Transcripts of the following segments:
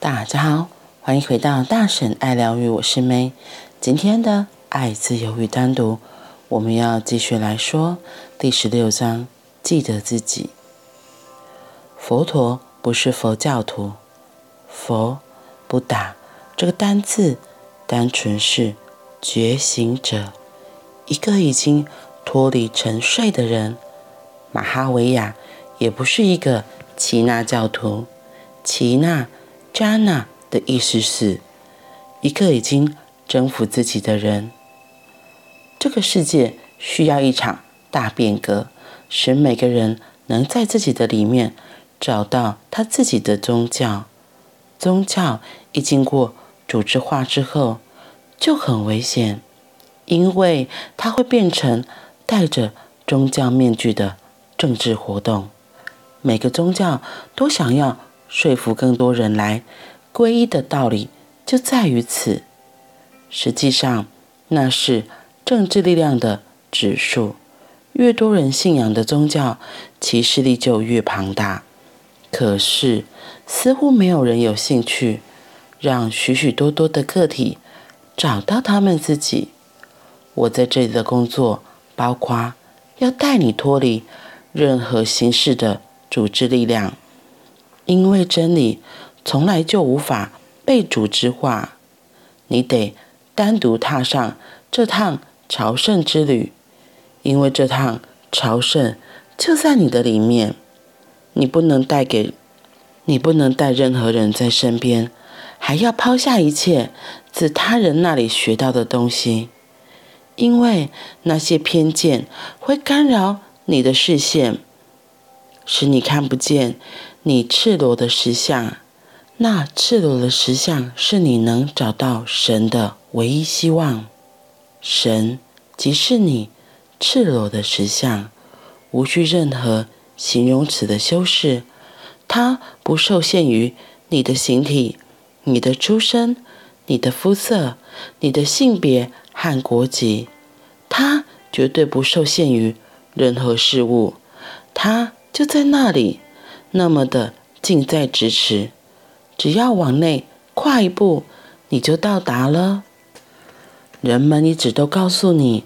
大家好，欢迎回到大婶爱疗愈，我是 May。今天的爱、自由与单独，我们要继续来说第十六章：记得自己。佛陀不是佛教徒，佛不打这个单字，单纯是觉醒者，一个已经脱离沉睡的人。马哈维亚也不是一个耆那教徒，耆那。Jana 的意思是一个已经征服自己的人。这个世界需要一场大变革，使每个人能在自己的里面找到他自己的宗教。宗教一经过组织化之后，就很危险，因为它会变成戴着宗教面具的政治活动。每个宗教都想要。说服更多人来皈依的道理就在于此。实际上，那是政治力量的指数。越多人信仰的宗教，其势力就越庞大。可是，似乎没有人有兴趣让许许多多的个体找到他们自己。我在这里的工作，包括要带你脱离任何形式的组织力量。因为真理从来就无法被组织化，你得单独踏上这趟朝圣之旅。因为这趟朝圣就在你的里面，你不能带给，你不能带任何人在身边，还要抛下一切自他人那里学到的东西，因为那些偏见会干扰你的视线，使你看不见。你赤裸的实相，那赤裸的实相是你能找到神的唯一希望。神即是你赤裸的实相，无需任何形容词的修饰。它不受限于你的形体、你的出身、你的肤色、你的性别和国籍。它绝对不受限于任何事物。它就在那里。那么的近在咫尺，只要往内跨一步，你就到达了。人们一直都告诉你，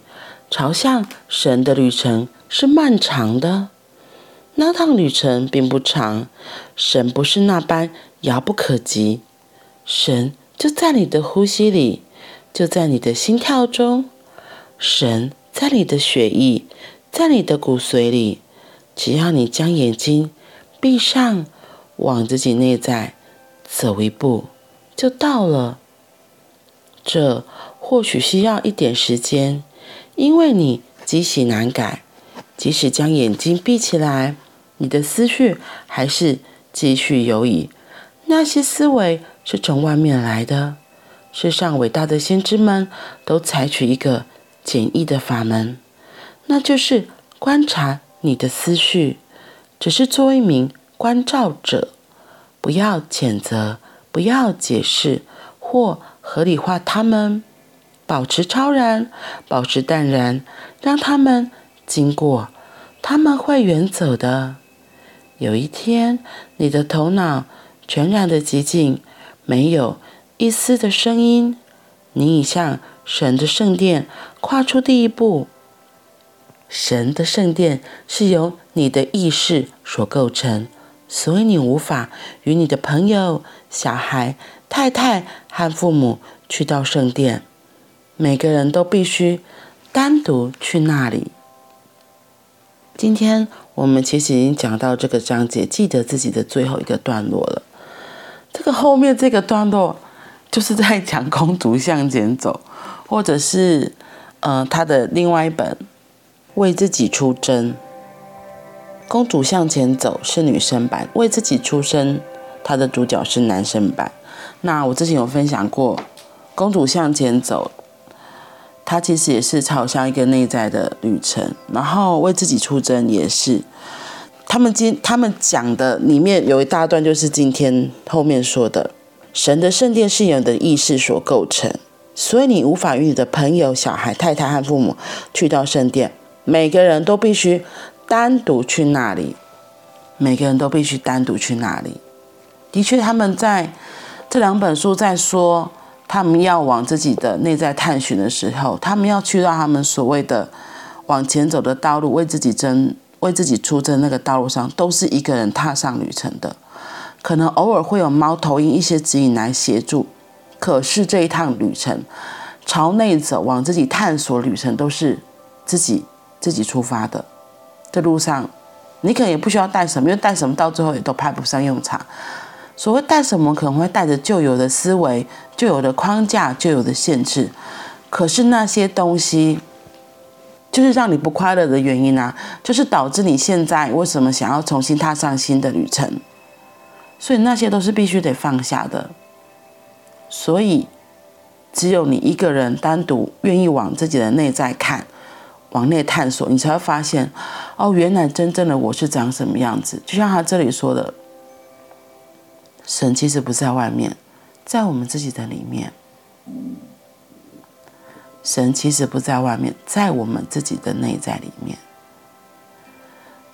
朝向神的旅程是漫长的。那趟旅程并不长，神不是那般遥不可及。神就在你的呼吸里，就在你的心跳中，神在你的血液，在你的骨髓里。只要你将眼睛。闭上，往自己内在走一步，就到了。这或许需要一点时间，因为你积习难改。即使将眼睛闭起来，你的思绪还是继续游移。那些思维是从外面来的。世上伟大的先知们都采取一个简易的法门，那就是观察你的思绪。只是做一名观照者，不要谴责，不要解释或合理化他们，保持超然，保持淡然，让他们经过，他们会远走的。有一天，你的头脑全然的寂静，没有一丝的声音，你已向神的圣殿跨出第一步。神的圣殿是由你的意识所构成，所以你无法与你的朋友、小孩、太太和父母去到圣殿。每个人都必须单独去那里。今天我们其实已经讲到这个章节，记得自己的最后一个段落了。这个后面这个段落就是在讲公主向前走，或者是呃他的另外一本。为自己出征，公主向前走是女生版，为自己出征，它的主角是男生版。那我之前有分享过，公主向前走，它其实也是朝向一个内在的旅程。然后为自己出征也是，他们今他们讲的里面有一大段就是今天后面说的，神的圣殿是由你的意识所构成，所以你无法与你的朋友、小孩、太太和父母去到圣殿。每个人都必须单独去那里，每个人都必须单独去那里。的确，他们在这两本书在说，他们要往自己的内在探寻的时候，他们要去到他们所谓的往前走的道路，为自己争、为自己出征那个道路上，都是一个人踏上旅程的。可能偶尔会有猫头鹰一些指引来协助，可是这一趟旅程，朝内走、往自己探索旅程，都是自己自己出发的。这路上，你可能也不需要带什么，因为带什么到最后也都派不上用场。所谓带什么，可能会带着旧有的思维、旧有的框架、旧有的限制。可是那些东西，就是让你不快乐的原因啊，就是导致你现在为什么想要重新踏上新的旅程。所以那些都是必须得放下的。所以，只有你一个人单独愿意往自己的内在看，往内探索，你才会发现，哦，原来真正的我是长什么样子。就像他这里说的，神其实不在外面，在我们自己的里面。神其实不在外面，在我们自己的内在里面。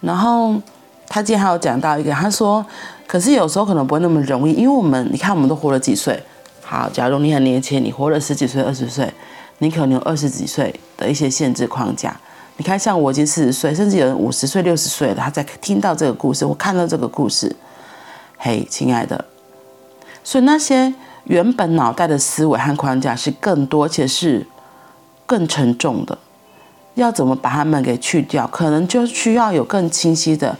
然后。他今天还有讲到一个，他说，可是有时候可能不会那么容易，因为我们，你看我们都活了几岁？好，假如你很年轻，你活了十几岁、二十岁，你可能有二十几岁的一些限制框架。你看，像我已经四十岁，甚至有人五十岁、六十岁了，他在听到这个故事，我看到这个故事，嘿，亲爱的，所以那些原本脑袋的思维和框架是更多，且是更沉重的，要怎么把它们给去掉？可能就需要有更清晰的。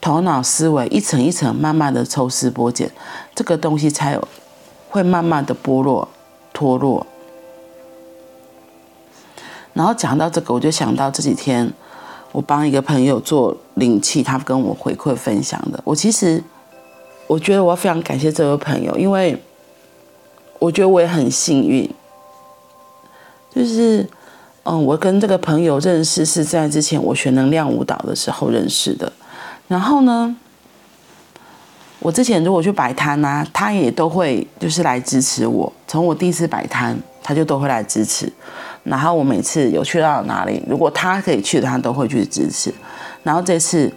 头脑思维一层一层慢慢的抽丝剥茧，这个东西才有会慢慢的剥落脱落。然后讲到这个，我就想到这几天我帮一个朋友做灵气，他跟我回馈分享的。我其实我觉得我要非常感谢这位朋友，因为我觉得我也很幸运，就是嗯，我跟这个朋友认识是在之前我学能量舞蹈的时候认识的。然后呢，我之前如果去摆摊呐，他也都会就是来支持我。从我第一次摆摊，他就都会来支持。然后我每次有去到哪里，如果他可以去，他都会去支持。然后这次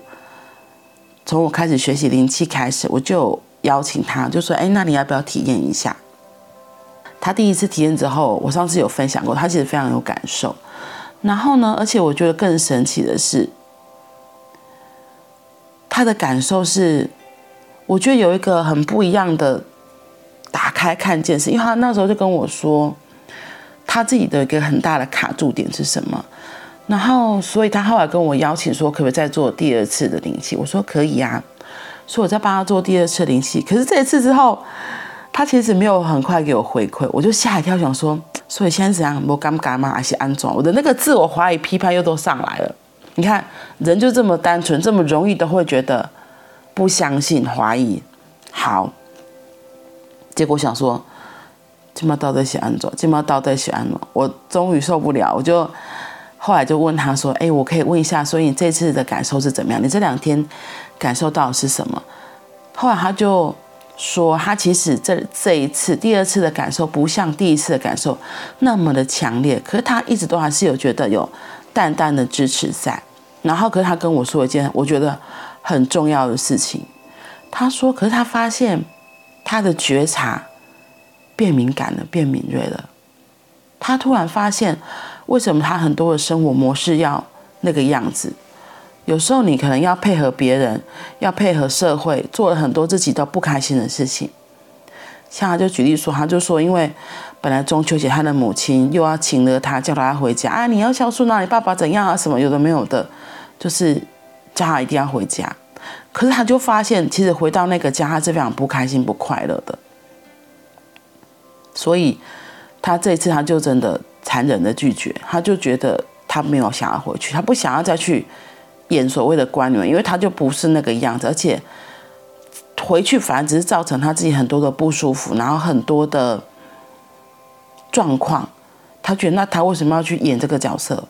从我开始学习灵气开始，我就邀请他，就说：“哎，那你要不要体验一下？”他第一次体验之后，我上次有分享过，他其实非常有感受。然后呢，而且我觉得更神奇的是。他的感受是，我觉得有一个很不一样的打开看见是，因为他那时候就跟我说，他自己的一个很大的卡住点是什么，然后所以他后来跟我邀请说，可不可以再做第二次的灵气？我说可以啊，所以我再帮他做第二次灵气。可是这一次之后，他其实没有很快给我回馈，我就吓一跳，想说，所以现在怎样？我尴尬吗？还是安装？我的那个自我怀疑、批判又都上来了。你看，人就这么单纯，这么容易都会觉得不相信、怀疑。好，结果想说，今嘛到底是安怎？今嘛到底是安怎？我终于受不了，我就后来就问他说：“哎，我可以问一下，所以你这次的感受是怎么样？你这两天感受到是什么？”后来他就说，他其实这这一次、第二次的感受不像第一次的感受那么的强烈，可是他一直都还是有觉得有淡淡的支持在。然后，可是他跟我说一件我觉得很重要的事情。他说：“可是他发现他的觉察变敏感了，变敏锐了。他突然发现，为什么他很多的生活模式要那个样子？有时候你可能要配合别人，要配合社会，做了很多自己都不开心的事情。像他就举例说，他就说，因为本来中秋节他的母亲又要请了他，叫他回家啊，你要孝顺啊，你爸爸怎样啊，什么有的没有的。”就是叫他一定要回家，可是他就发现，其实回到那个家，他是非常不开心、不快乐的。所以，他这次他就真的残忍的拒绝，他就觉得他没有想要回去，他不想要再去演所谓的官女，因为他就不是那个样子，而且回去反而只是造成他自己很多的不舒服，然后很多的状况。他觉得，那他为什么要去演这个角色？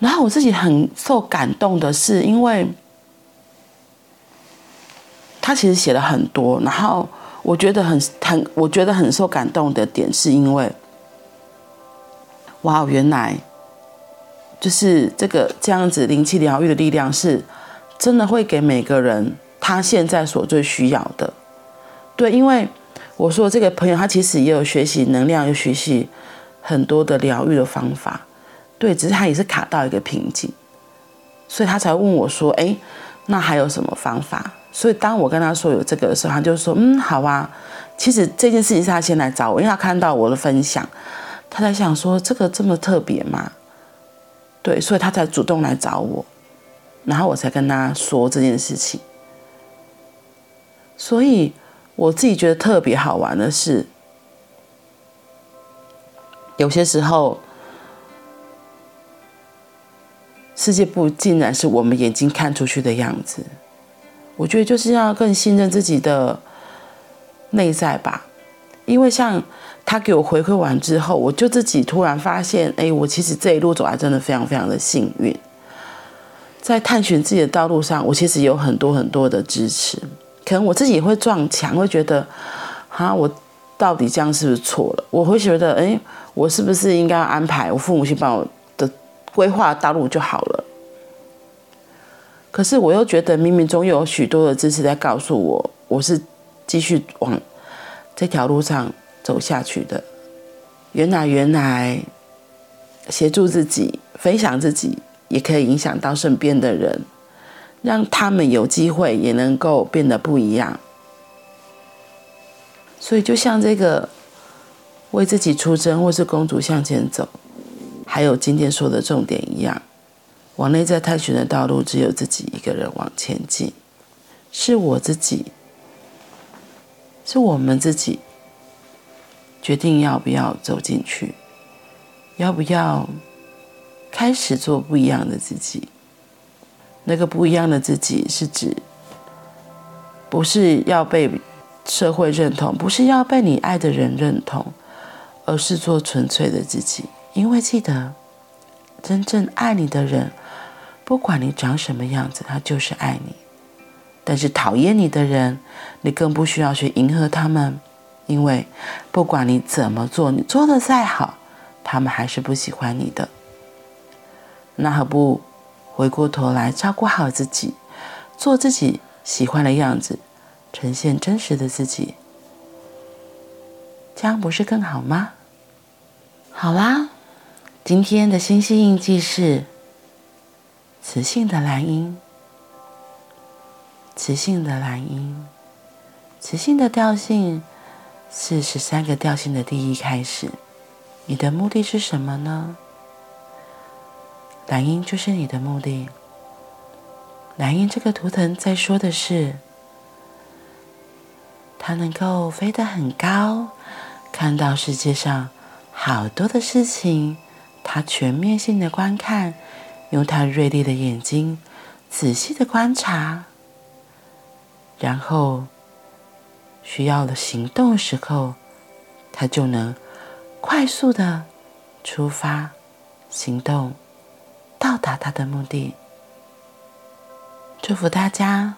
然后我自己很受感动的是，因为他其实写了很多，然后我觉得很很，我觉得很受感动的点是因为，哇，原来就是这个这样子灵气疗愈的力量是真的会给每个人他现在所最需要的，对，因为我说这个朋友他其实也有学习能量，有学习很多的疗愈的方法，对，只是他也是卡到一个瓶颈，所以他才问我说：“哎，那还有什么方法？”所以当我跟他说有这个的时候，他就说：“嗯，好啊。”其实这件事情是他先来找我，因为他看到我的分享，他在想说这个这么特别吗？对，所以他才主动来找我，然后我才跟他说这件事情。所以我自己觉得特别好玩的是，有些时候世界不竟然是我们眼睛看出去的样子。我觉得就是要更信任自己的内在吧，因为像他给我回馈完之后，我就自己突然发现，哎，我其实这一路走来真的非常非常的幸运，在探寻自己的道路上，我其实有很多很多的支持。可能我自己也会撞墙，会觉得，啊，我到底这样是不是错了？我会觉得，哎，我是不是应该安排我父母亲帮我的规划道路就好了？可是我又觉得，冥冥中又有许多的知识在告诉我，我是继续往这条路上走下去的。原来，原来协助自己、分享自己，也可以影响到身边的人。让他们有机会也能够变得不一样，所以就像这个为自己出征或是公主向前走，还有今天说的重点一样，往内在探寻的道路只有自己一个人往前进，是我自己，是我们自己决定要不要走进去，要不要开始做不一样的自己。那个不一样的自己是指，不是要被社会认同，不是要被你爱的人认同，而是做纯粹的自己。因为记得，真正爱你的人，不管你长什么样子，他就是爱你。但是讨厌你的人，你更不需要去迎合他们，因为不管你怎么做，你做的再好，他们还是不喜欢你的。那何不？回过头来照顾好自己，做自己喜欢的样子，呈现真实的自己，这样不是更好吗？好啦，今天的星系印记是磁性的蓝鹰，磁性的蓝鹰，磁性的调性是十三个调性的第一开始。你的目的是什么呢？蓝鹰就是你的目的。蓝鹰这个图腾在说的是，它能够飞得很高，看到世界上好多的事情，它全面性的观看，用他锐利的眼睛仔细的观察，然后需要的行动时候，他就能快速的出发行动。到达他的目的。祝福大家，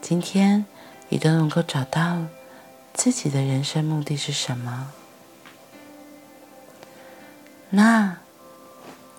今天也都能够找到自己的人生目的是什么。那